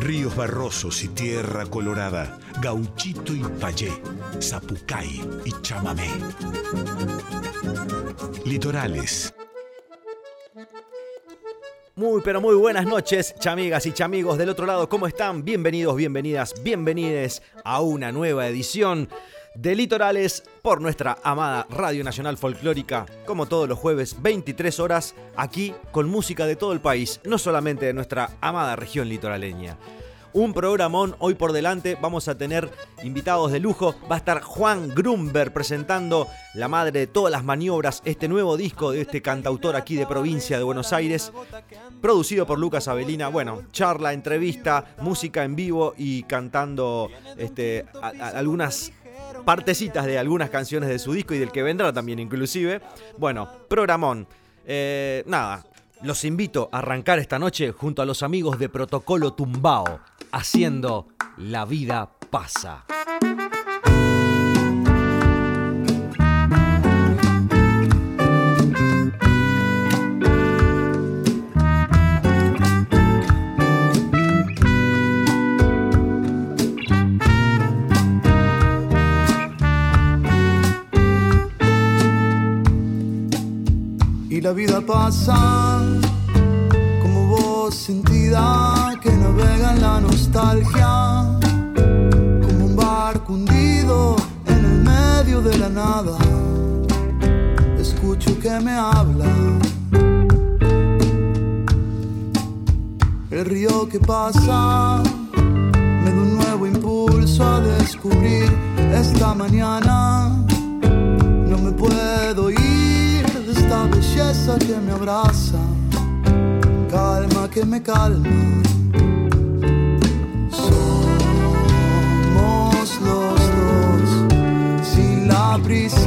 Ríos barrosos y tierra colorada, gauchito y payé, zapucay y chamamé. Litorales. Muy pero muy buenas noches, chamigas y chamigos del otro lado, ¿cómo están? Bienvenidos, bienvenidas, bienvenides a una nueva edición de Litorales por nuestra amada Radio Nacional Folclórica, como todos los jueves, 23 horas, aquí con música de todo el país, no solamente de nuestra amada región litoraleña. Un programón hoy por delante, vamos a tener invitados de lujo, va a estar Juan Grumber presentando La Madre de todas las maniobras, este nuevo disco de este cantautor aquí de provincia de Buenos Aires, producido por Lucas Avelina, bueno, charla, entrevista, música en vivo y cantando este, algunas partecitas de algunas canciones de su disco y del que vendrá también inclusive. Bueno, programón. Eh, nada, los invito a arrancar esta noche junto a los amigos de Protocolo Tumbao, haciendo La vida pasa. La vida pasa como voz sentida que navega en la nostalgia, como un barco hundido en el medio de la nada. Escucho que me habla. El río que pasa me da un nuevo impulso a descubrir esta mañana. No me puedo ir esta belleza que me abraza, calma que me calma. Somos los dos sin la prisa.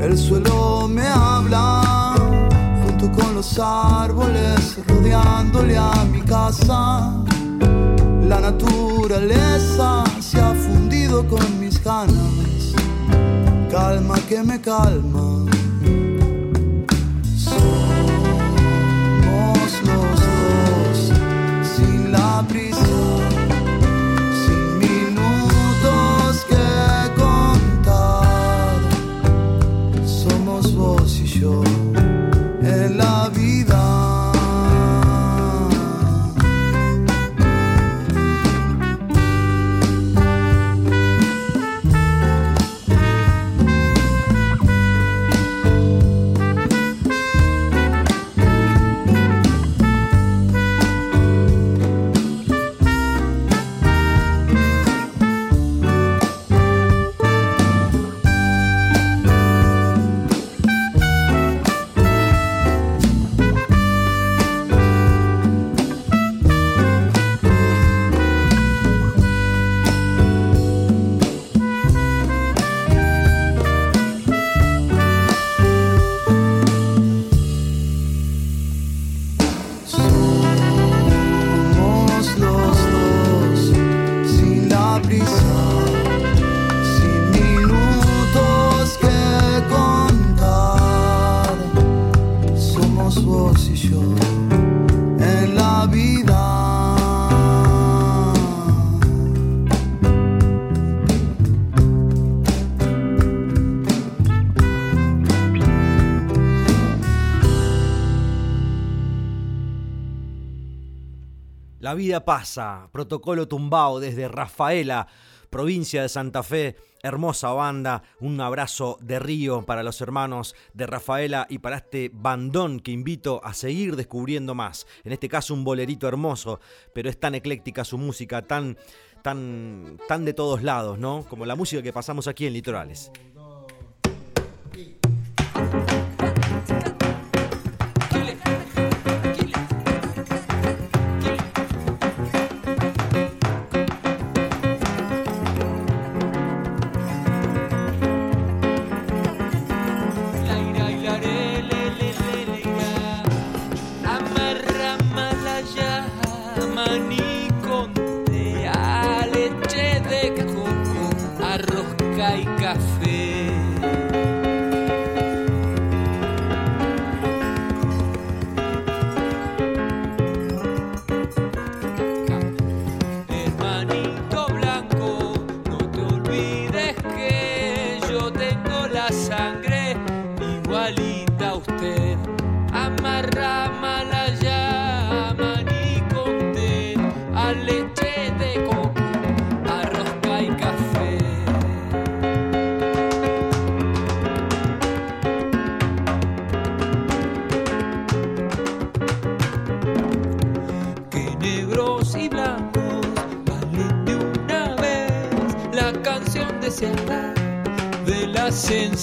El suelo me habla, junto con los árboles rodeándole a mi casa. La naturaleza se ha fundido con mis ganas, calma que me calma. La vida pasa, protocolo tumbao desde Rafaela, provincia de Santa Fe, hermosa banda, un abrazo de río para los hermanos de Rafaela y para este bandón que invito a seguir descubriendo más. En este caso un bolerito hermoso, pero es tan ecléctica su música, tan, tan, tan de todos lados, ¿no? Como la música que pasamos aquí en Litorales.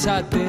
Sensatez.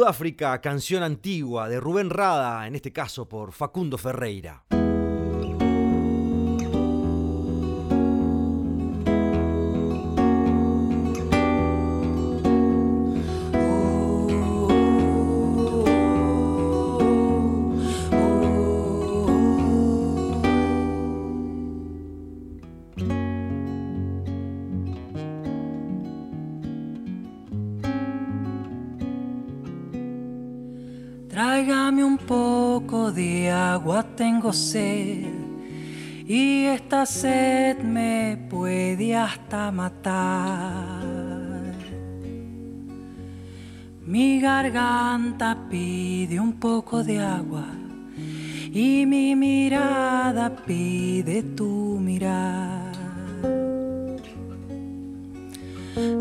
Sudáfrica, canción antigua de Rubén Rada, en este caso por Facundo Ferreira. Tengo sed y esta sed me puede hasta matar. Mi garganta pide un poco de agua y mi mirada pide tu mirar.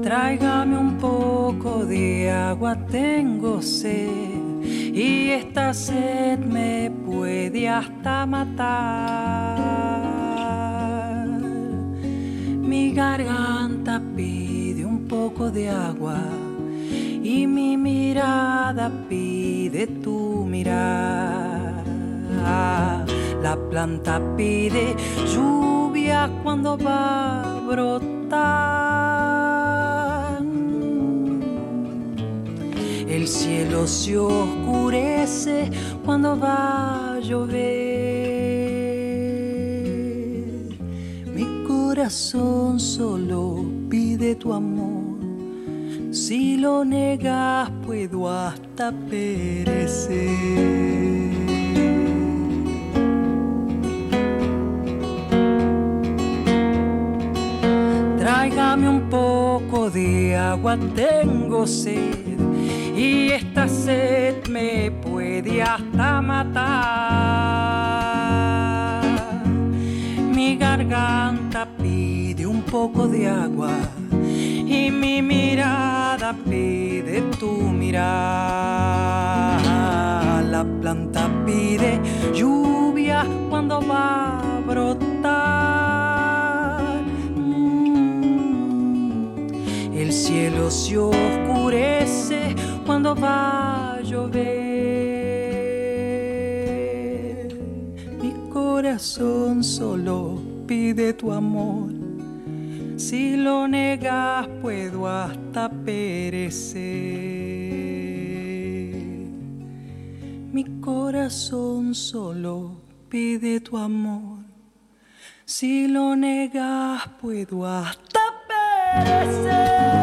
Tráigame un poco de agua, tengo sed y esta sed me puede hasta matar. Mi garganta pide un poco de agua y mi mirada pide tu mirada. La planta pide lluvia cuando va a brotar. El cielo se oscurece cuando va a llover. Mi corazón solo pide tu amor si lo negas puedo hasta perecer. Tráigame un poco de agua, tengo sed y esta sed me puede hasta matar. Mi garganta pide un poco de agua y mi mirada pide tu mirada. La planta pide lluvia cuando va a brotar. Mm. El cielo se oscurece cuando va a llover. Mi corazón solo pide tu amor si lo negas puedo hasta perecer. Mi corazón solo pide tu amor. Si lo negas puedo hasta perecer.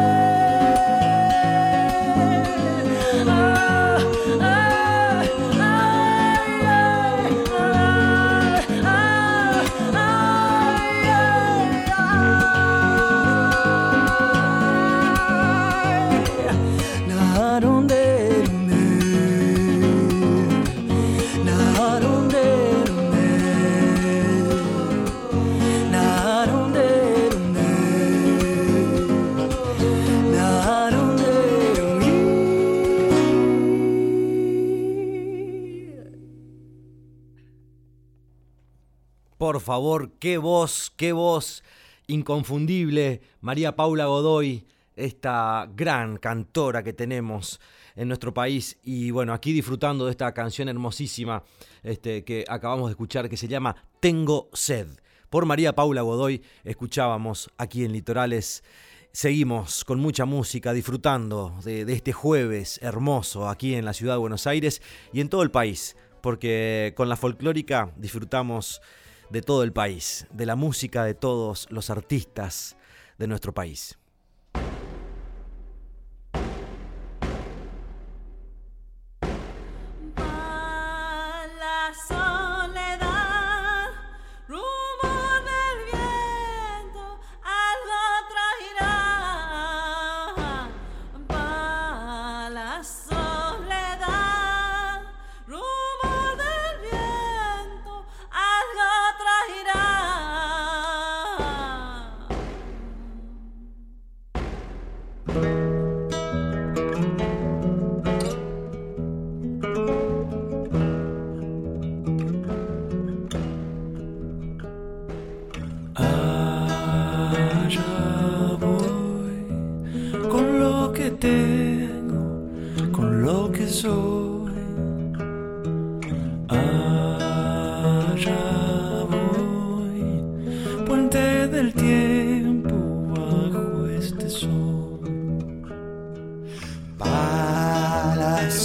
Por favor, qué voz, qué voz inconfundible, María Paula Godoy, esta gran cantora que tenemos en nuestro país y bueno, aquí disfrutando de esta canción hermosísima este, que acabamos de escuchar que se llama Tengo sed. Por María Paula Godoy escuchábamos aquí en Litorales. Seguimos con mucha música, disfrutando de, de este jueves hermoso aquí en la ciudad de Buenos Aires y en todo el país, porque con la folclórica disfrutamos de todo el país, de la música de todos los artistas de nuestro país.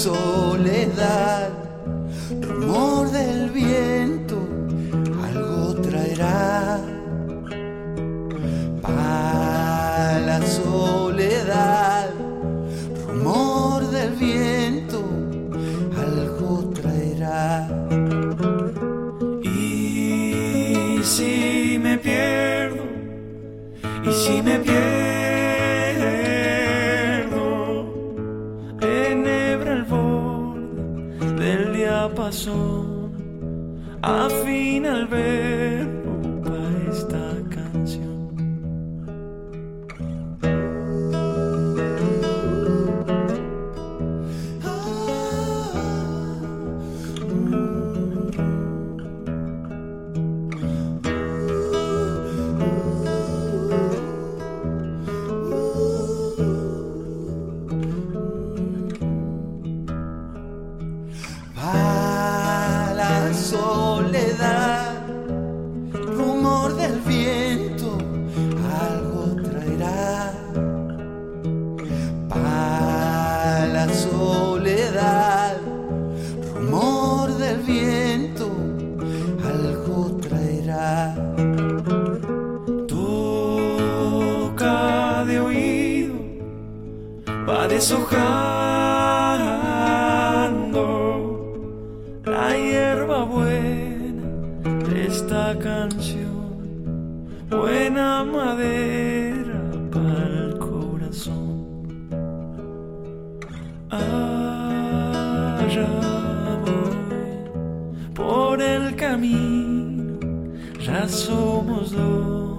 soledad. Allá voy por el camino, ya somos dos.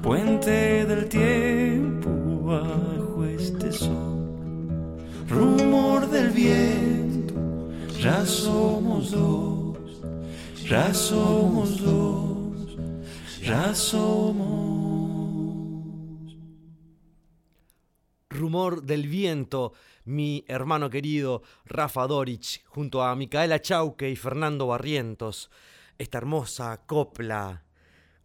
puente del tiempo bajo este sol, rumor del viento, ya somos dos, ya somos dos, ya somos. Rumor del viento, mi hermano querido Rafa Dorich, junto a Micaela Chauque y Fernando Barrientos, esta hermosa copla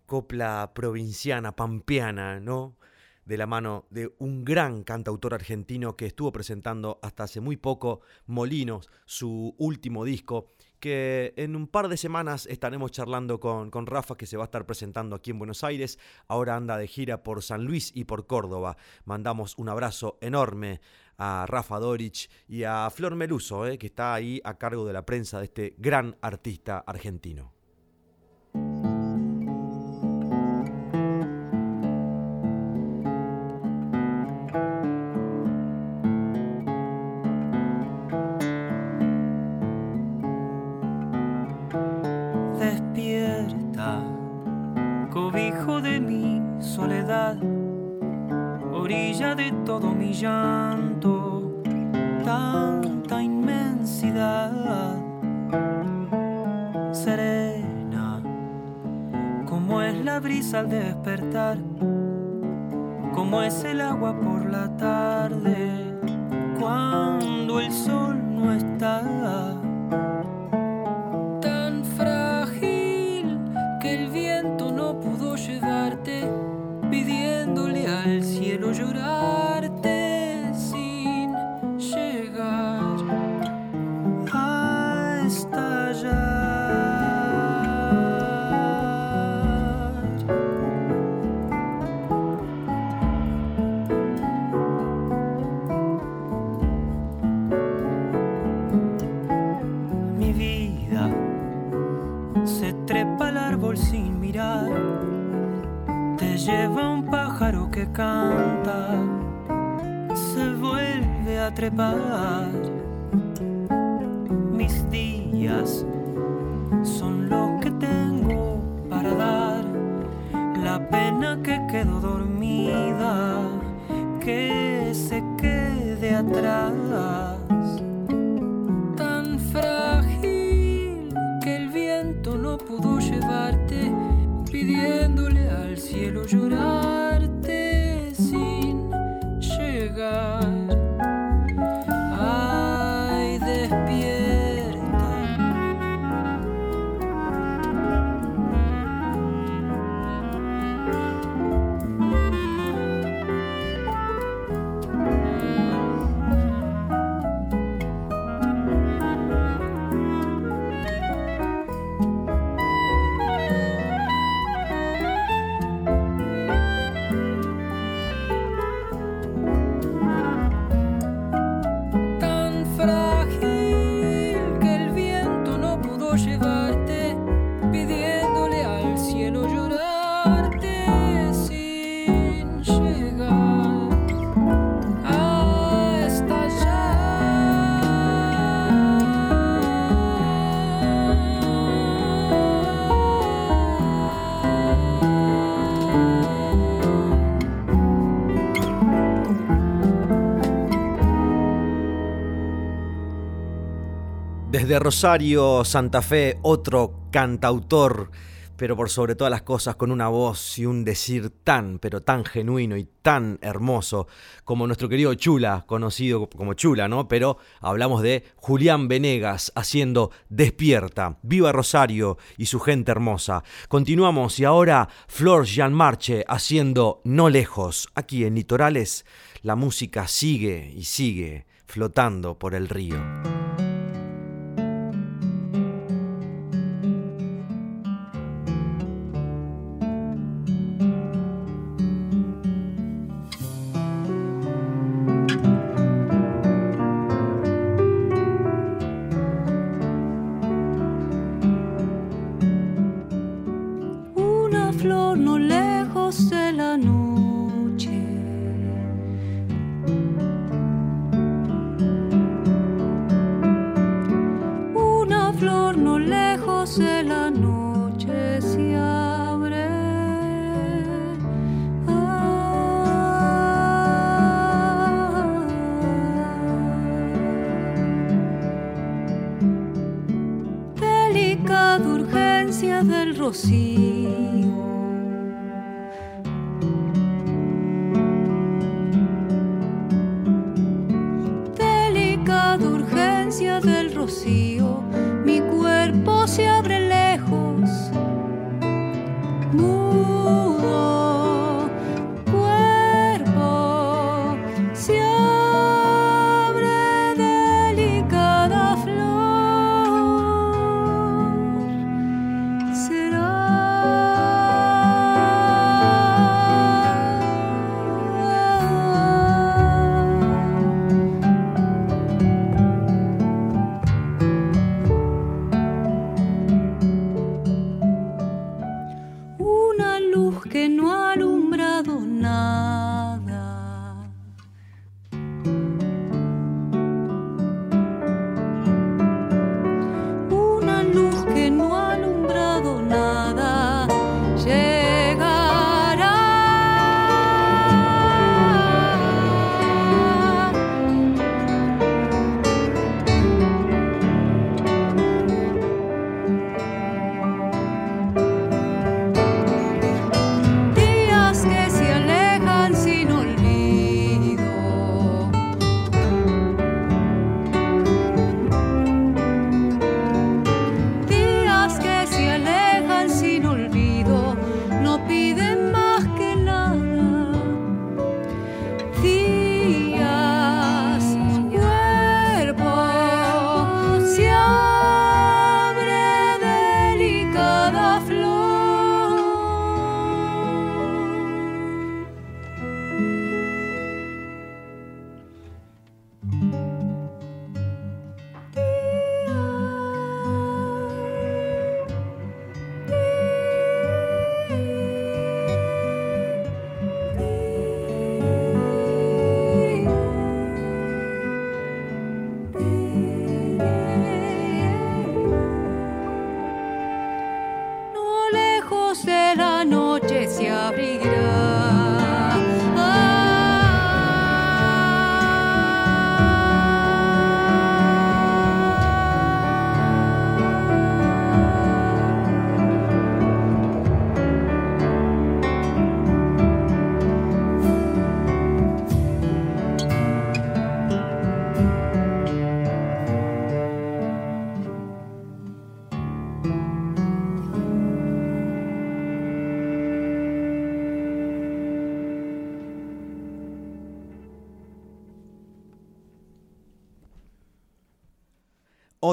copla provinciana, pampeana, ¿no? De la mano de un gran cantautor argentino que estuvo presentando hasta hace muy poco Molinos, su último disco, que en un par de semanas estaremos charlando con, con, Rafa, que se va a estar presentando aquí en Buenos Aires. Ahora anda de gira por San Luis y por Córdoba. Mandamos un abrazo enorme a Rafa Dorich y a Flor Meluso, eh, que está ahí a cargo de la prensa de este gran artista argentino. De todo mi llanto, tanta inmensidad serena, como es la brisa al despertar, como es el agua por la tarde, cuando el sol no está. Canta, se vuelve a trepar. Mis días son lo que tengo para dar, la pena que quedó dormida, que se quede atrás. Tan frágil que el viento no pudo llevarte pidiéndole al cielo llorarte Desde Rosario, Santa Fe, otro cantautor, pero por sobre todas las cosas con una voz y un decir tan, pero tan genuino y tan hermoso como nuestro querido Chula, conocido como Chula, ¿no? Pero hablamos de Julián Venegas haciendo Despierta, Viva Rosario y su gente hermosa. Continuamos y ahora Flor Jean Marche haciendo No Lejos. Aquí en Litorales la música sigue y sigue flotando por el río. doce.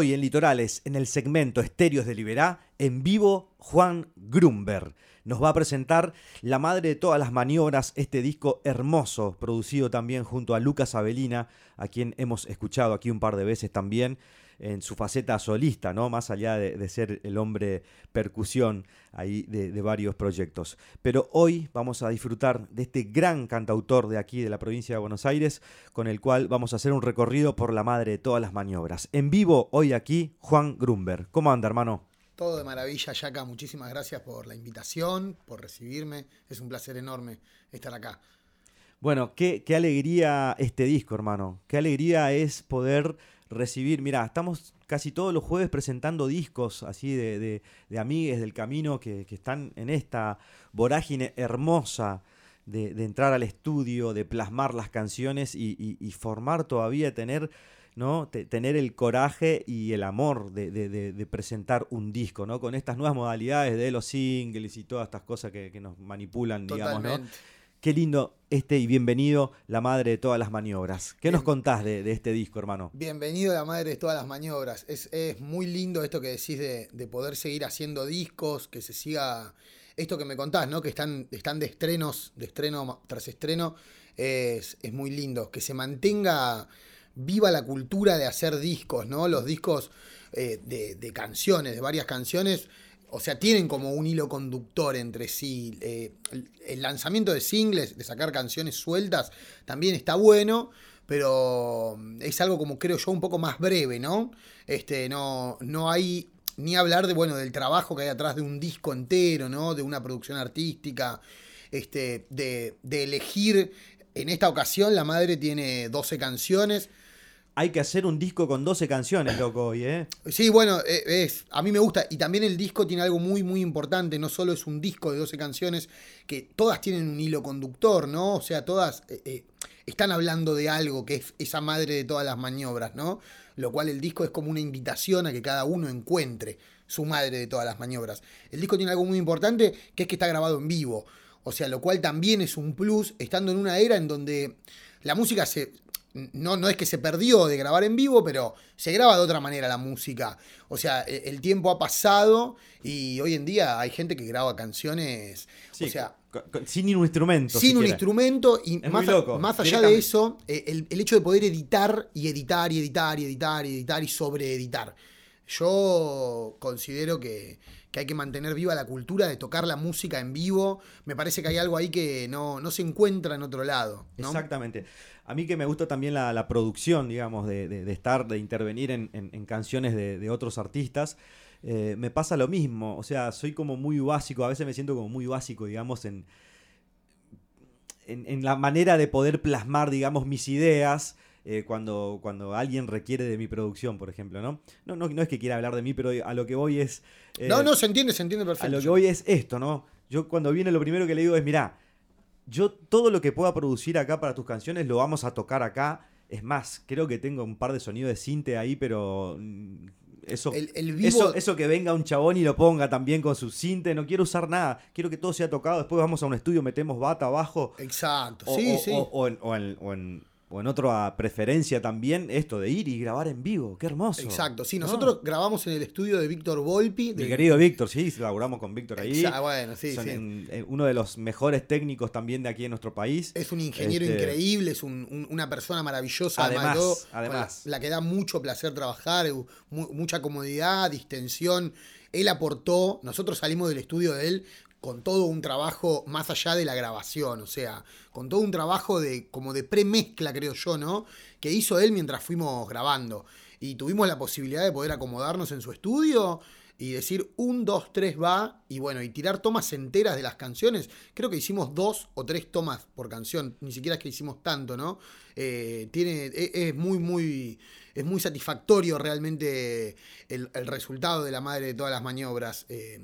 Hoy en Litorales, en el segmento Estéreos de Liberá, en vivo Juan Grumber. Nos va a presentar La Madre de todas las maniobras, este disco hermoso, producido también junto a Lucas Avelina, a quien hemos escuchado aquí un par de veces también en su faceta solista, ¿no? Más allá de, de ser el hombre percusión ahí de, de varios proyectos. Pero hoy vamos a disfrutar de este gran cantautor de aquí de la provincia de Buenos Aires, con el cual vamos a hacer un recorrido por la madre de todas las maniobras. En vivo hoy aquí, Juan Grumber. ¿Cómo anda, hermano? Todo de maravilla, Yaka. Muchísimas gracias por la invitación, por recibirme. Es un placer enorme estar acá. Bueno, qué, qué alegría este disco, hermano. Qué alegría es poder recibir. Mirá, estamos casi todos los jueves presentando discos así de, de, de amigues del camino que, que, están en esta vorágine hermosa de, de, entrar al estudio, de plasmar las canciones y, formar todavía, tener, ¿no? tener el coraje y el amor de, de, presentar un disco, ¿no? Con estas nuevas modalidades de los singles y todas estas cosas que, que nos manipulan, Totalmente. digamos, ¿no? Qué lindo este y bienvenido, la madre de todas las maniobras. ¿Qué Bien. nos contás de, de, este disco, hermano? Bienvenido la madre de todas las maniobras. Es, es muy lindo esto que decís de, de, poder seguir haciendo discos, que se siga. Esto que me contás, ¿no? Que están, están de estrenos, de estreno tras estreno, es, es muy lindo. Que se mantenga viva la cultura de hacer discos, ¿no? Los discos eh, de, de canciones, de varias canciones o sea, tienen como un hilo conductor entre sí. Eh, el, lanzamiento de singles, de sacar canciones sueltas, también está bueno, pero mm, es algo como creo yo un poco más breve, ¿no? Este, no, no hay ni hablar de, bueno, del trabajo que hay atrás de un disco entero, ¿no? De una producción artística, este, de, de elegir, en esta ocasión la madre tiene 12 canciones, Hay que hacer un disco con 12 canciones, loco, hoy, ¿eh? Sí, bueno, eh, a mí me gusta. Y también el disco tiene algo muy, muy importante. No solo es un disco de 12 canciones, que todas tienen un hilo conductor, ¿no? O sea, todas eh, eh, están hablando de algo que es esa madre de todas las maniobras, ¿no? Lo cual el disco es como una invitación a que cada uno encuentre su madre de todas las maniobras. El disco tiene algo muy importante, que es que está grabado en vivo. O sea, lo cual también es un plus, estando en una era en donde la música se, no, no es que se perdió de grabar en vivo, pero se graba de otra manera la música. O sea, e- el tiempo ha pasado y hoy en día hay gente que graba canciones. Sí, o sea, sin un instrumento. sin un instrumento y Es más, loco, más allá de eso, eh, el, el hecho de poder editar y editar y editar y editar y editar y sobreeditar. Yo considero que, que hay que mantener viva la cultura de tocar la música en vivo. Me parece que hay algo ahí que no, no se encuentra en otro lado. Exactamente. A mí que me gusta también la, producción, digamos, de, de- estar, de intervenir en, en- canciones de, de otros artistas, eh, me pasa lo mismo. O sea, soy como muy básico, a veces me siento como muy básico, digamos, en, en la manera de poder plasmar, digamos, mis ideas. Eh, cuando, cuando alguien requiere de mi producción, por ejemplo, ¿no? No, no, no es que quiera hablar de mí, pero a lo que voy es... eh, No, no, se entiende, se entiende a perfecto. lo que voy es esto, ¿no? Yo cuando viene lo primero que le digo es, mirá, yo todo lo que pueda producir acá para tus canciones lo vamos a tocar acá. Es más, creo que tengo un par de sonidos de cinte ahí, pero mm, eso, El- el vivo- eso, eso que venga un chabón y lo ponga también con su cinte, no quiero usar nada, quiero que todo sea tocado, después vamos a un estudio, metemos bata abajo. Exacto, O, sí, o- sí. o- o en, o en- o en- o en otra preferencia también, esto de ir y grabar en vivo, qué hermoso. Exacto, sí, ¿no? nosotros grabamos en el estudio de Víctor Volpi. Mi de- querido Víctor, sí, laburamos con Víctor ahí. Exa- bueno, sí, Son sí. en- en uno de los mejores técnicos también de aquí en nuestro país. Es un ingeniero Este, increíble, es un- un- una persona maravillosa. Además, además. La, la que da mucho placer trabajar, eh, mu- mucha comodidad, distensión. Él aportó, nosotros salimos del estudio de él con todo un trabajo más allá de la grabación, o sea, con todo un trabajo de como de premezcla, creo yo, ¿no? Que hizo él mientras fuimos grabando. Y tuvimos la posibilidad de poder acomodarnos en su estudio y decir un, dos, tres va, y bueno, y tirar tomas enteras de las canciones. Creo que hicimos dos o tres tomas por canción, ni siquiera es que hicimos tanto, ¿no? Eh, tiene, es, es muy, muy, es muy satisfactorio realmente el, el resultado de la madre de todas las maniobras. Eh,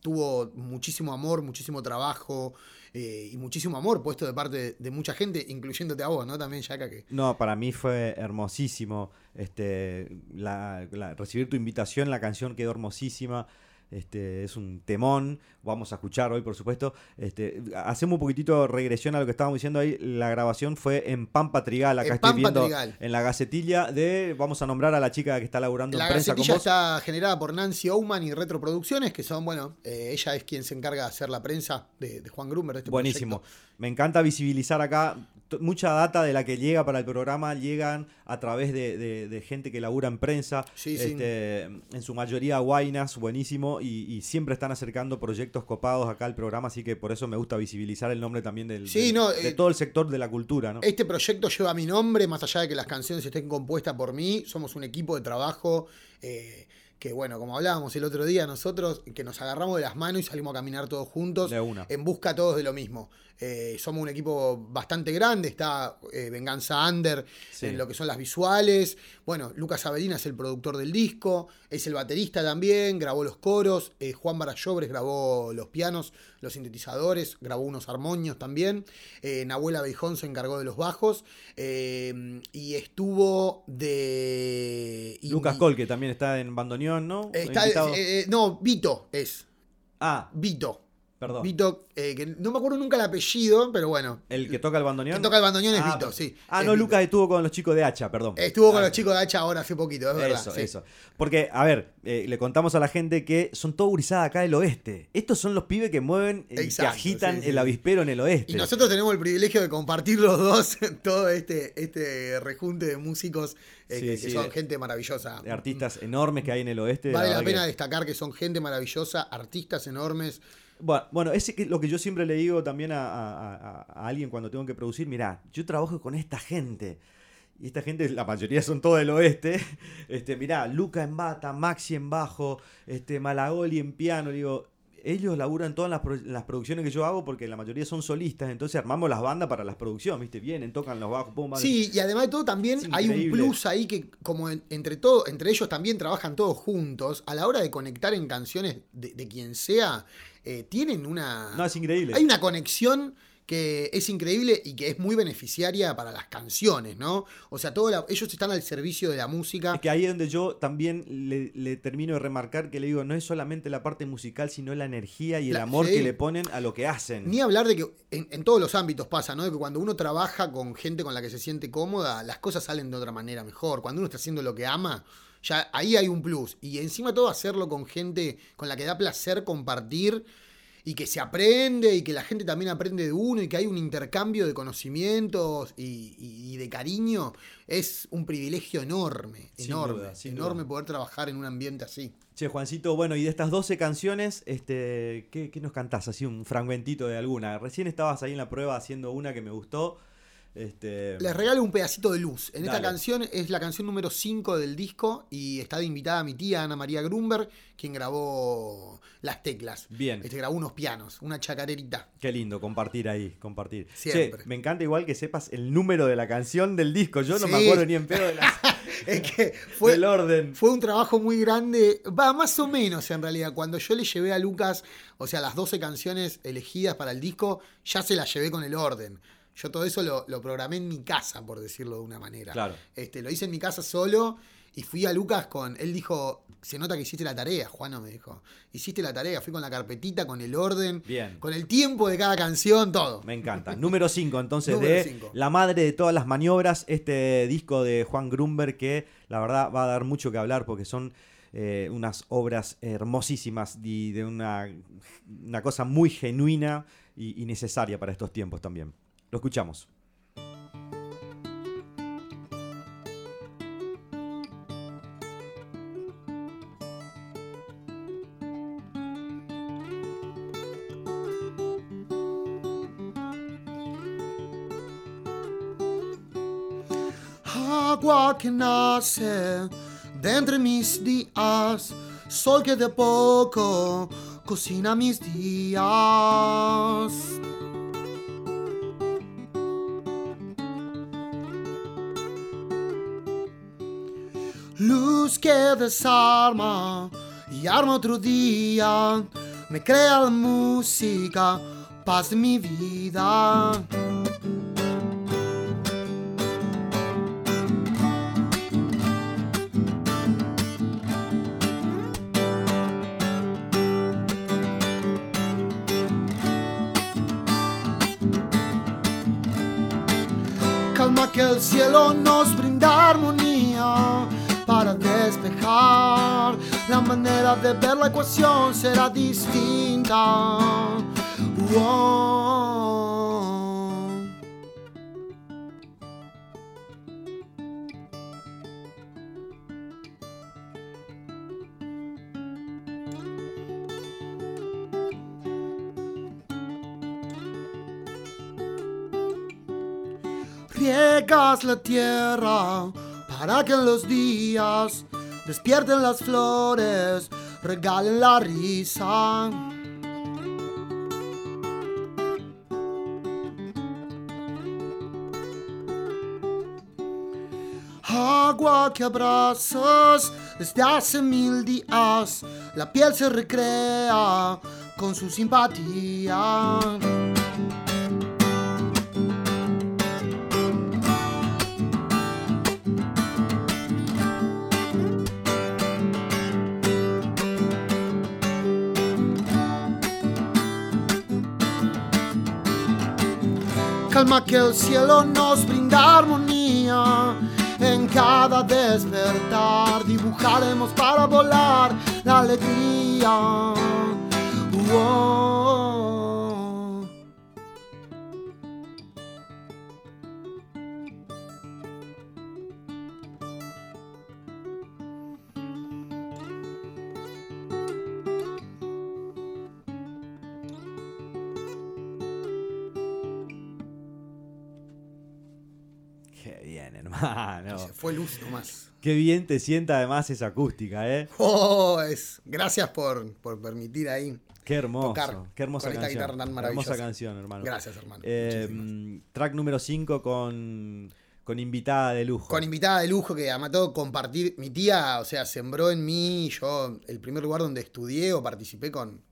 tuvo muchísimo amor, muchísimo trabajo eh, y muchísimo amor puesto de parte de, mucha gente, incluyéndote a vos, ¿no? También, Yaka, que No, para mí fue hermosísimo. Este, la- recibir tu invitación, la canción quedó hermosísima. Este, es un temón. Vamos a escuchar hoy, por supuesto. Este, hacemos un poquitito regresión a lo que estábamos diciendo ahí. La grabación fue en Pampa Trigal. Acá En estoy Pampa viendo Trigal. en la gacetilla de. Vamos a nombrar a la chica que está laburando La en prensa con gacetilla está generada por Nancy Ouman y Retroproducciones, que son, bueno, eh, ella es quien se encarga de hacer la prensa de, de Juan Grumber. de este Buenísimo. proyecto. Me encanta visibilizar acá. Mucha data de la que llega para el programa llegan a través de, de- de gente que labura en prensa. Sí, sí. Este, En su mayoría guainas, buenísimo. Y, y siempre están acercando proyectos copados acá al programa. Así que por eso me gusta visibilizar el nombre también del, Sí, del- no, de eh, todo el sector de la cultura. ¿no? Este proyecto lleva mi nombre, más allá de que las canciones estén compuestas por mí. Somos un equipo de trabajo eh, que, bueno, como hablábamos el otro día, nosotros que nos agarramos de las manos y salimos a caminar todos juntos De una. en busca todos de lo mismo. Eh, somos un equipo bastante grande, está eh, Venganza Under Sí. en lo que son las visuales. Bueno, Lucas Avelina es el productor del disco, es el baterista también, grabó los coros. eh, Juan Barallobres grabó los pianos, los sintetizadores, grabó unos armonios también. Eh, Nahuela Beijón se encargó de los bajos. y estuvo de. Lucas Col, que también está en bandoneón, ¿no? Está, no, Vito es. ah, Vito. Perdón. Vito, eh, que no me acuerdo nunca el apellido, pero bueno. El que toca el bandoneón. Que toca el bandoneón es Ah, Vito, sí. Ah, es no, Vito. Lucas estuvo con los chicos de Hacha, perdón. Estuvo con Ah, los chicos de Hacha ahora hace poquito, es verdad. Eso, sí. eso. Porque, a ver, eh, le contamos a la gente que son todo gurizada acá del oeste. Estos son los pibes que mueven y que Exacto, agitan sí, sí. el avispero en el oeste. Y nosotros tenemos el privilegio de compartir los dos todo este, este rejunte de músicos eh, que, que son gente maravillosa. De artistas enormes que hay en el oeste. Vale la pena que- destacar que son gente maravillosa, artistas enormes. Bueno, bueno, es lo que yo siempre le digo también a, a- a- a alguien cuando tengo que producir, mirá, yo trabajo con esta gente. Y esta gente, la mayoría son todos del oeste. Este, mirá, Luca en bata, Maxi en bajo, este, Malagoli en piano. Digo, ellos laburan todas las, pro- las producciones que yo hago porque la mayoría son solistas. Entonces armamos las bandas para las producciones, ¿viste? Vienen, tocan los bajos, pum, Sí, y además de todo también hay un plus ahí que como en- entre todo, entre ellos también trabajan todos juntos, a la hora de conectar en canciones de, de quien sea, eh, tienen una... No, es increíble. Hay una conexión que es increíble y que es muy beneficiaria para las canciones, ¿no? O sea, todo la- ellos están al servicio de la música. Es que ahí es donde yo también le, le termino de remarcar que le digo, no es solamente la parte musical, sino la energía y el La- amor sí. que le ponen a lo que hacen. Ni hablar de que en, en todos los ámbitos pasa, ¿no? De que cuando uno trabaja con gente con la que se siente cómoda, las cosas salen de otra manera mejor. Cuando uno está haciendo lo que ama, ya ahí hay un plus. Y encima todo hacerlo con gente con la que da placer compartir y que se aprende y que la gente también aprende de uno y que hay un intercambio de conocimientos y, y- y de cariño, es un privilegio enorme, Sin enorme, duda, enorme duda. poder trabajar en un ambiente así. Che, Juancito, bueno, y de estas 12 canciones, este, ¿qué, qué nos cantás? Así un fragmentito de alguna. Recién estabas ahí en la prueba haciendo una que me gustó. Este, Les regalo un pedacito de luz. En esta canción es la canción número 5 del disco y está de invitada mi tía Ana María Grunberg, quien grabó las teclas. Bien. Este, grabó unos pianos, una chacarerita. Qué lindo compartir ahí, compartir. Siempre. Che, me encanta igual que sepas el número de la canción del disco. Yo no me acuerdo ni en pedo de Es que fue, del orden. fue un trabajo muy grande, va más o menos en realidad. Cuando yo le llevé a Lucas, o sea, las 12 canciones elegidas para el disco, ya se las llevé con el orden. Yo todo eso lo, lo programé en mi casa, por decirlo de una manera. Claro. Este, lo hice en mi casa solo y fui a Lucas con. Él dijo: Se nota que hiciste la tarea, Juano me dijo. Hiciste la tarea, fui con la carpetita, con el orden, Bien. con el tiempo de cada canción, todo. Me encanta. Número 5, entonces, Número de cinco. La Madre de todas las maniobras, este disco de Juan Grunberg que la verdad va a dar mucho que hablar porque son eh, unas obras hermosísimas y de una, una cosa muy genuina y, y necesaria para estos tiempos también. Escuchamos. Agua que nace de mis días, sol que de poco cocina mis días. Luz que desarma y arma otro día, me crea la música, paz de mi vida. calma que el cielo nos manera de ver la ecuación será distinta. Riegas la tierra para que los días despierten las flores, regalen la risa. Agua que abrazas desde hace mil días, la piel se recrea con su simpatía. Calma que el cielo nos brinda armonía. En cada despertar dibujaremos para volar la alegría. Fue luz nomás. Qué bien te sienta además esa acústica, ¿eh? Oh, es, gracias por, por permitir ahí. Qué hermoso. Tocar qué hermosa con esta canción. guitarra tan Hermosa maravillosa. canción, hermano. Gracias, hermano. Eh, track número 5 con, con invitada de lujo. Con invitada de lujo que además todo compartir. Mi tía, o sea, sembró en mí, yo, el primer lugar donde estudié o participé con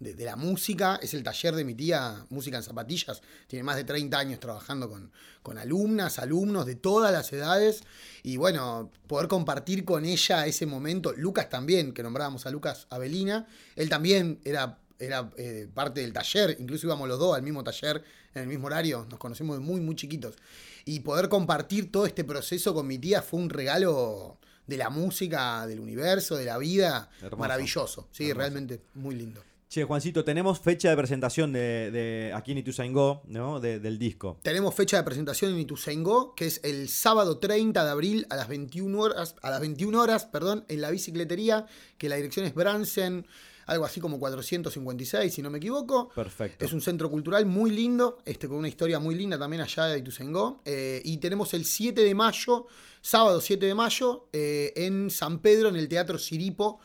de, de la música es el taller de mi tía, Música en Zapatillas. Tiene más de 30 años trabajando con, con alumnas, alumnos de todas las edades. Y bueno, poder compartir con ella ese momento. Lucas también, que nombrábamos a Lucas Avelina. Él también era, era eh, parte del taller. Incluso íbamos los dos al mismo taller, en el mismo horario. Nos conocemos de muy, muy chiquitos. Y poder compartir todo este proceso con mi tía fue un regalo de la música, del universo, de la vida, Hermoso. maravilloso. Sí, Hermoso. realmente muy lindo. Che, Juancito, tenemos fecha de presentación de, de aquí en Ituzaingó, ¿no? De- del disco. Tenemos fecha de presentación en Ituzaingó, que es el sábado 30 de abril a las 21 horas, a las 21 horas, perdón, en la bicicletería, que la dirección es Bransen, algo así como 456, si no me equivoco. Perfecto. Es un centro cultural muy lindo, este, con una historia muy linda también allá de Ituzaingó. Eh, y tenemos el 7 de mayo, sábado 7 de mayo, eh, en San Pedro, en el Teatro Siripo.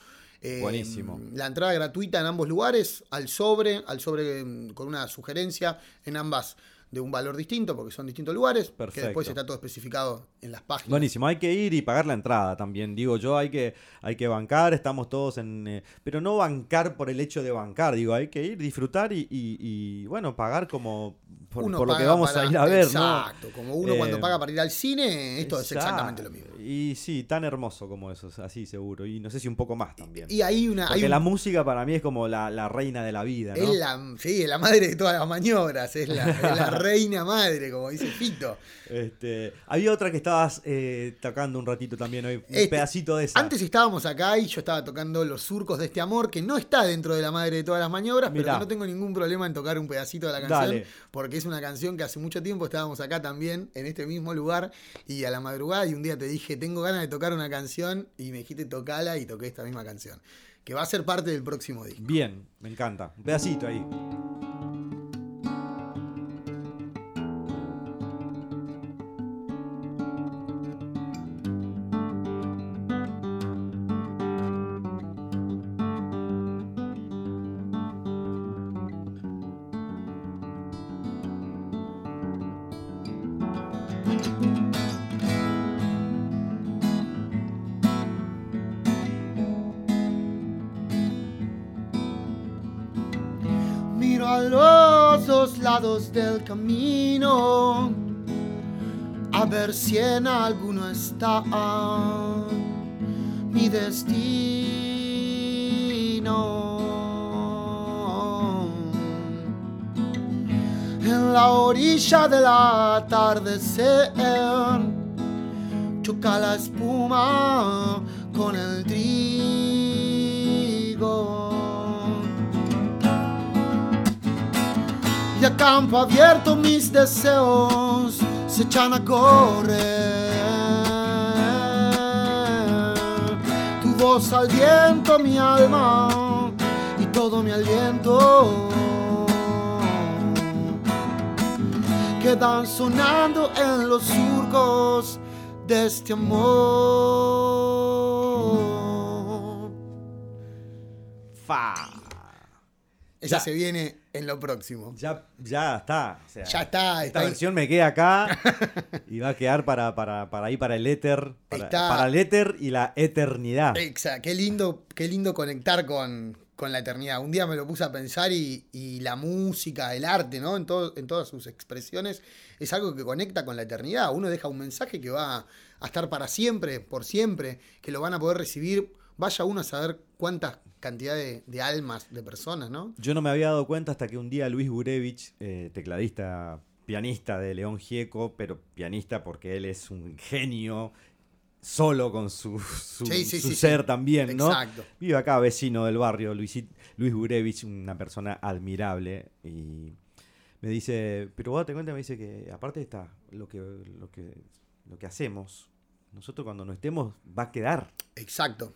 Buenísimo. La entrada gratuita en ambos lugares, al sobre, al sobre mm, con una sugerencia en ambas de un valor distinto, porque son distintos lugares, que después está todo especificado en las páginas. Buenísimo, hay que ir y pagar la entrada también, digo yo, hay que, hay que bancar, estamos todos en... eh, pero no bancar por el hecho de bancar, digo, hay que ir, disfrutar y, y- y, bueno, pagar como por, lo que vamos para- a ir a ver, Exacto, ¿no? como uno cuando Eh, paga para ir al cine, esto es exactamente lo mismo. Y sí, tan hermoso como eso, así seguro, y no sé si un poco más también. Y hay una... Porque hay un- la música para mí es como la, la reina de la vida, ¿no? Es la, sí, es la madre de todas las maniobras, es la, es la reina madre, como dice Fito. Este, había otra que estabas eh, tocando un ratito también hoy, un Este, pedacito de esa. Antes estábamos acá y yo estaba tocando Los Surcos de este Amor, que no está dentro de la madre de todas las maniobras, pero que no tengo ningún problema en tocar un pedacito de la canción, Dale. porque es una canción que hace mucho tiempo estábamos acá también, en este mismo lugar, y a la madrugada, y un día te dije, tengo ganas de tocar una canción, y me dijiste, tocala, y toqué esta misma canción, que va a ser parte del próximo disco. Bien, me encanta. Un pedacito ahí. Del camino a ver si en alguno está mi destino. En la orilla del atardecer choca la espuma con el trigo. Y a campo abierto mis deseos se echan a correr. Tu voz al viento, mi alma y todo mi aliento. Quedan sonando en los surcos de este amor. ¡Fa! Esa Ya. se viene en lo próximo. Ya, ya está. o sea, Ya está, Esta está ahí. versión me queda acá y va a quedar para, para, para ahí, para el éter. Para el éter y la eternidad. Exacto, qué lindo, qué lindo conectar con, con la eternidad. Un día me lo puse a pensar y, y la música, el arte, ¿no? En, todo- en todas sus expresiones, es algo que conecta con la eternidad. Uno deja un mensaje que va a estar para siempre, por siempre, que lo van a poder recibir. Vaya uno a saber cuántas cantidad de, de almas, de personas, ¿no? Yo no me había dado cuenta hasta que un día Luis Gurevich, eh, tecladista pianista de León Gieco, pero pianista porque él es un genio solo con su, su, Sí, sí, su sí, ser también, ¿no? Exacto. Vive acá, vecino del barrio, Luisit- Luis Gurevich, una persona admirable. Y me dice, pero vos te cuenta, me dice que aparte está lo que, lo que, lo que hacemos, nosotros cuando no estemos va a quedar. Exacto.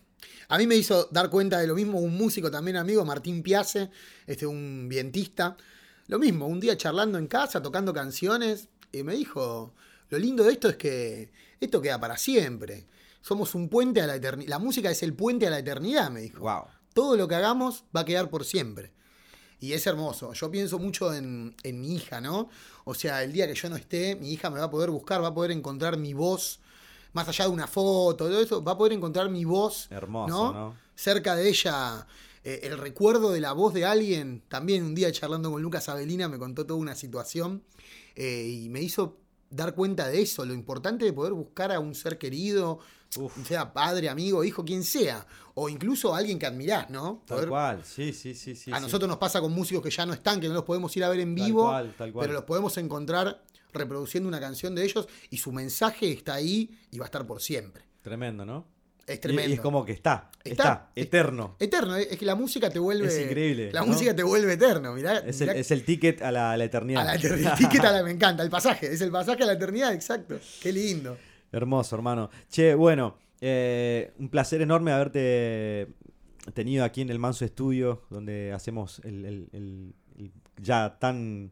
A mí me hizo dar cuenta de lo mismo un músico también amigo, Martín Piace, este, un vientista. Lo mismo, un día charlando en casa, tocando canciones, y me dijo, lo lindo de esto es que esto queda para siempre. Somos un puente a la eternidad. La música es el puente a la eternidad, me dijo. Wow. Todo lo que hagamos va a quedar por siempre. Y es hermoso. Yo pienso mucho en, en mi hija, ¿no? O sea, el día que yo no esté, mi hija me va a poder buscar, va a poder encontrar mi voz, más allá de una foto, todo eso, va a poder encontrar mi voz. Hermoso, ¿no? ¿no? Cerca de ella, eh, el recuerdo de la voz de alguien. También un día charlando con Lucas Avelina me contó toda una situación eh, y me hizo dar cuenta de eso, lo importante de poder buscar a un ser querido, Uf. sea padre, amigo, hijo, quien sea, o incluso alguien que admirás, ¿no? Tal cual, sí, sí, sí, sí. a sí. nosotros nos pasa con músicos que ya no están, que no los podemos ir a ver en Tal vivo, cual, tal cual. pero los podemos encontrar reproduciendo una canción de ellos y su mensaje está ahí y va a estar por siempre. Tremendo, ¿no? Es tremendo. Y, es como que está, está, Está, eterno. Eterno, es que la música te vuelve. Es increíble, La ¿no? música te vuelve eterno, mirá. Es el, mirá es el ticket a la, a la eternidad. a la eternidad. El ticket a la- me encanta, el pasaje, es el pasaje a la eternidad, exacto. Qué lindo. Hermoso, hermano. Che, bueno, eh, un placer enorme haberte tenido aquí en el Manso Estudio, donde hacemos el, el- el- el ya tan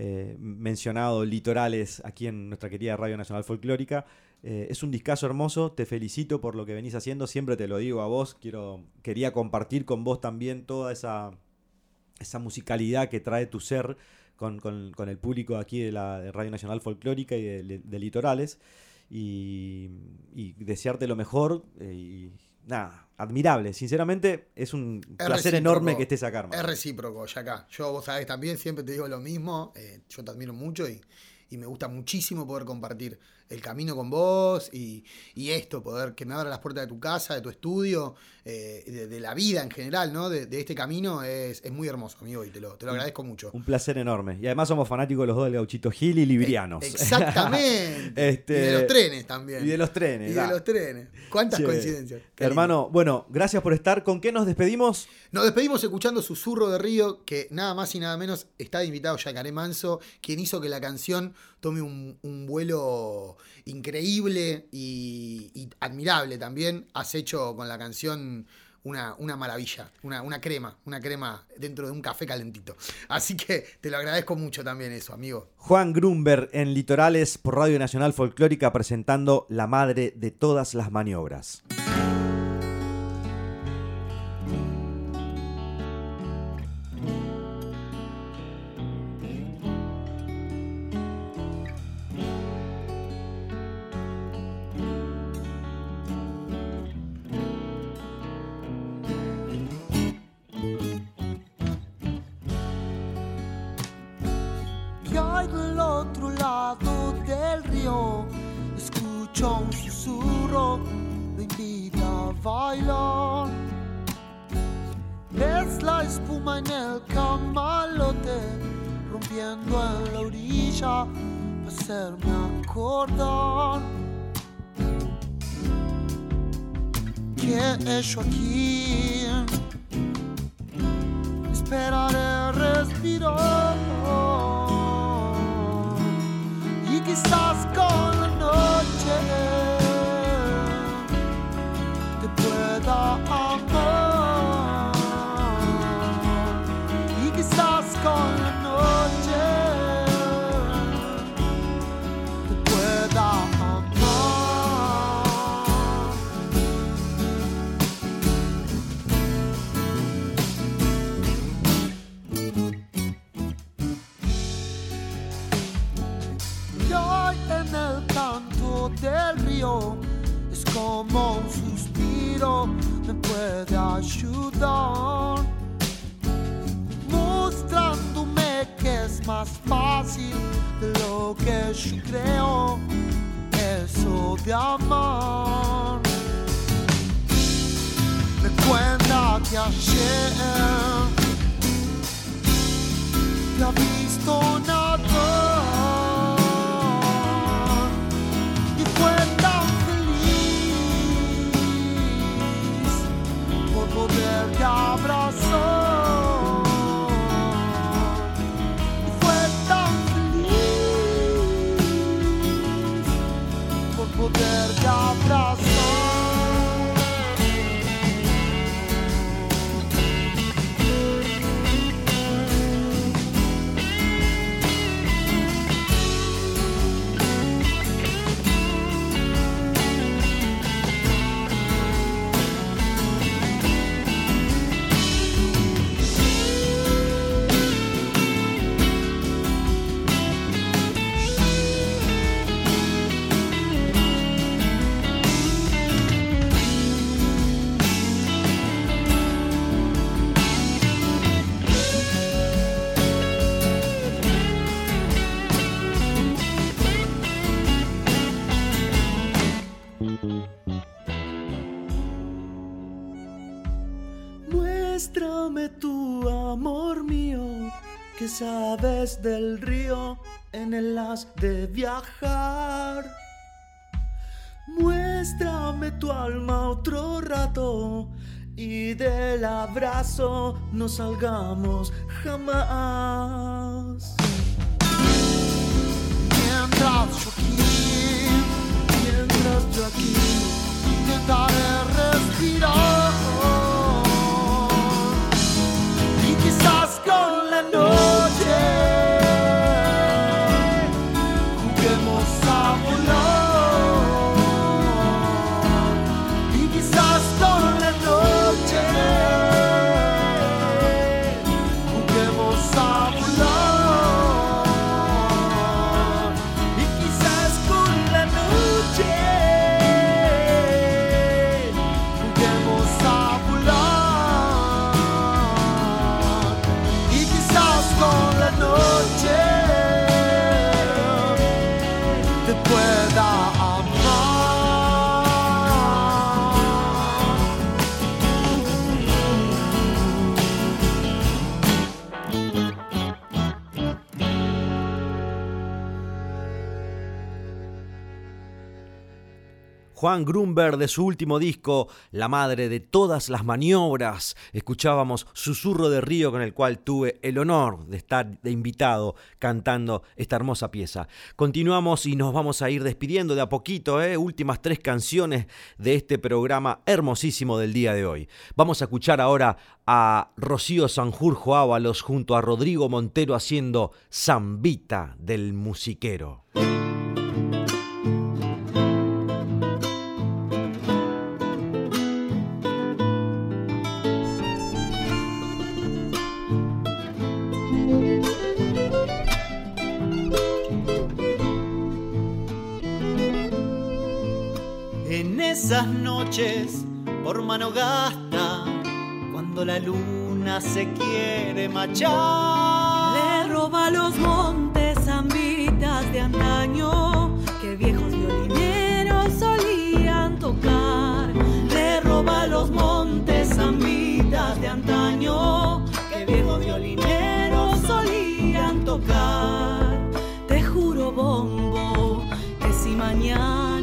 eh, mencionado Litorales aquí en nuestra querida Radio Nacional Folclórica. Eh, es un discazo hermoso, te felicito por lo que venís haciendo, siempre te lo digo a vos, quiero, quería compartir con vos también toda esa, esa musicalidad que trae tu ser con, con- el público aquí de la Radio Nacional Folclórica y de, Litorales. Y, desearte lo mejor. eh, nada, admirable. Sinceramente, es un Es placer enorme que estés acá, hermano. Es recíproco, ya acá. Yo, vos sabés, también siempre te digo lo mismo. eh, yo te admiro mucho y, y me gusta muchísimo poder compartir el camino con vos y, y esto, poder que me abra las puertas de tu casa, de tu estudio, eh, de, de la vida en general, ¿no? De, de este camino es, es muy hermoso, amigo, y te lo, te lo agradezco mucho. Un placer enorme. Y además somos fanáticos los dos del Gauchito Gil y Librianos. Exactamente. Este, y de los trenes también. Y de los trenes. Y de los trenes. ¿Cuántas coincidencias? Hermano, bueno, gracias por estar. ¿Con qué nos despedimos? Nos despedimos escuchando Susurro de Río, que nada más y nada menos está de invitado Yacaré Manso, quien hizo que la canción tome un, un vuelo increíble y, admirable también. Has hecho con la canción una, una maravilla, una, una crema, una crema dentro de un café calentito. Así que te lo agradezco mucho también eso, amigo. Juan Grunberg en Litorales por Radio Nacional Folclórica presentando La Madre de todas las maniobras. Es la espuma en el camalote, rompiendo en la orilla, para hacerme acordar. Que he hecho aquí esperaré respirar sabes del río en el as de viajar. Muéstrame tu alma otro rato y del abrazo no salgamos jamás. Mientras yo aquí, Mientras yo aquí intentaré respirar. Y quizás con la noche Juan Grunberg de su último disco, La madre de todas las maniobras. Escuchábamos Susurro de Río con el cual tuve el honor de estar de invitado cantando esta hermosa pieza. Continuamos y nos vamos a ir despidiendo de a poquito, ¿eh? últimas tres canciones de este programa hermosísimo del día de hoy. Vamos a escuchar ahora a Rocío Sanjurjo Ábalos junto a Rodrigo Montero haciendo Zambita del musiquero. Esas noches por mano gasta, cuando la luna se quiere machar. Le roba los montes zambitas de antaño que viejos violineros solían tocar. Le roba los montes zambitas de antaño que viejos violineros solían tocar. Te juro, bombo, que si mañana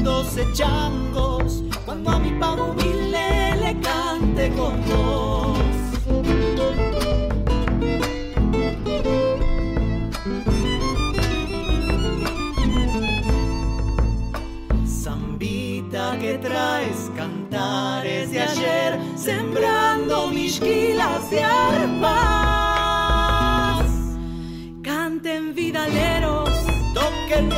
sintiéndose changos cuando a mi pavo humilde le cante con voz. Zambita que traes cantares de ayer, sembrando misquilas de arpas. Canten vidaleros, toque el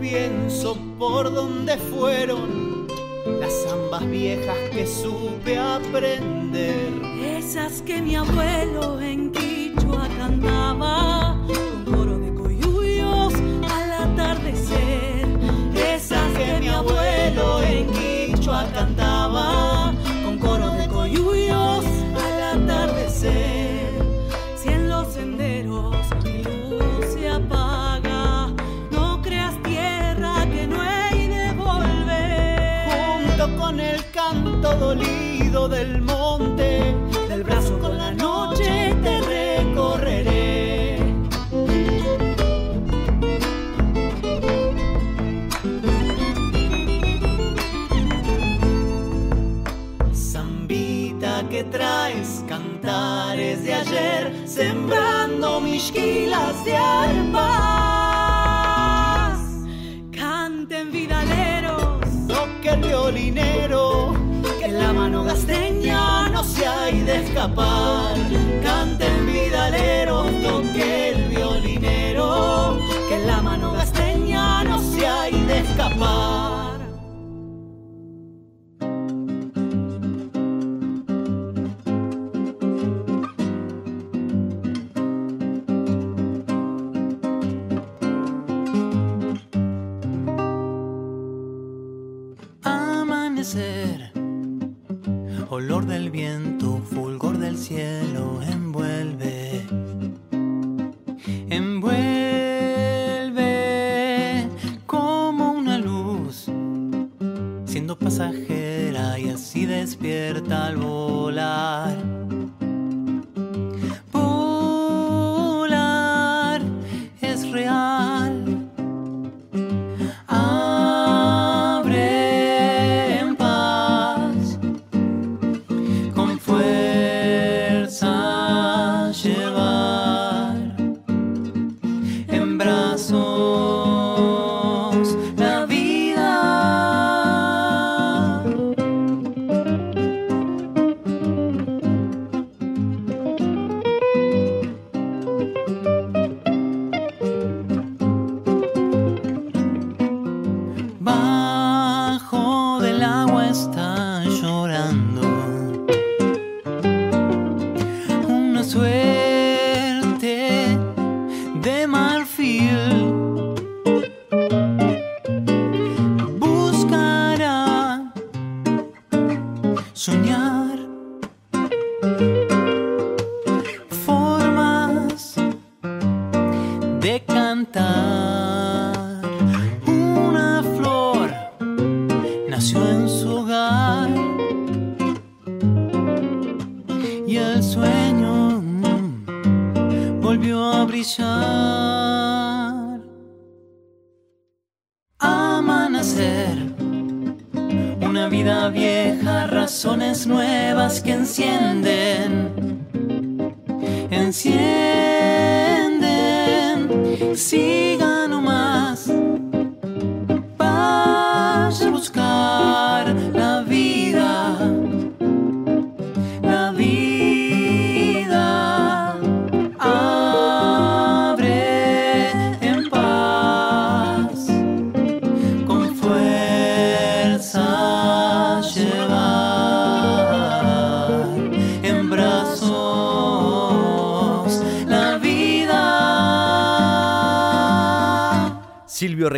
pienso por dónde fueron las zambas viejas que supe aprender. esas que mi abuelo en Quichua cantaba, ayer, sembrando misquilas de arpas. Canten vidaleros, toque el violinero, que la mano gasteña no se hay de escapar.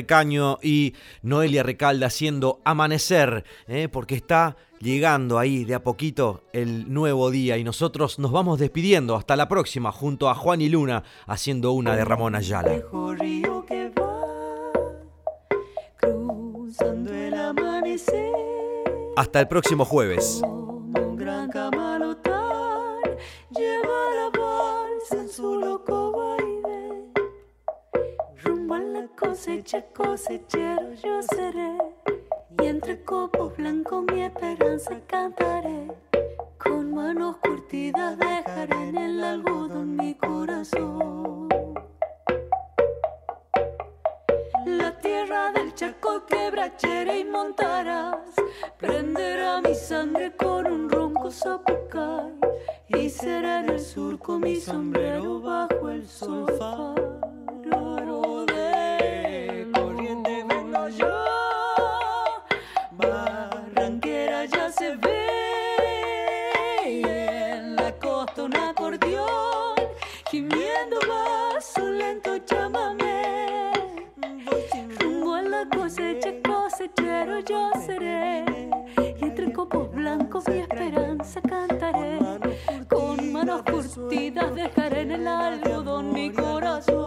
Recaño y Noelia Recalda haciendo amanecer, ¿eh? porque está llegando ahí de a poquito el nuevo día y nosotros nos vamos despidiendo. Hasta la próxima junto a Juan y Luna haciendo una de Ramón Ayala. Viejo río que va cruzando el amanecer. Hasta el próximo jueves. Como un gran camalotán lleva la balsa en su loco baile. Rumbo a cosecha, cosechero yo seré. Y entre copos blancos mi esperanza cantaré. Con manos curtidas dejaré en el algodón mi corazón. La tierra del charco quebrachera y montarás Prenderá mi sangre con un ronco zapucay Y será en el surco mi sombrero bajo el sol dejaré en el algodón mi corazón.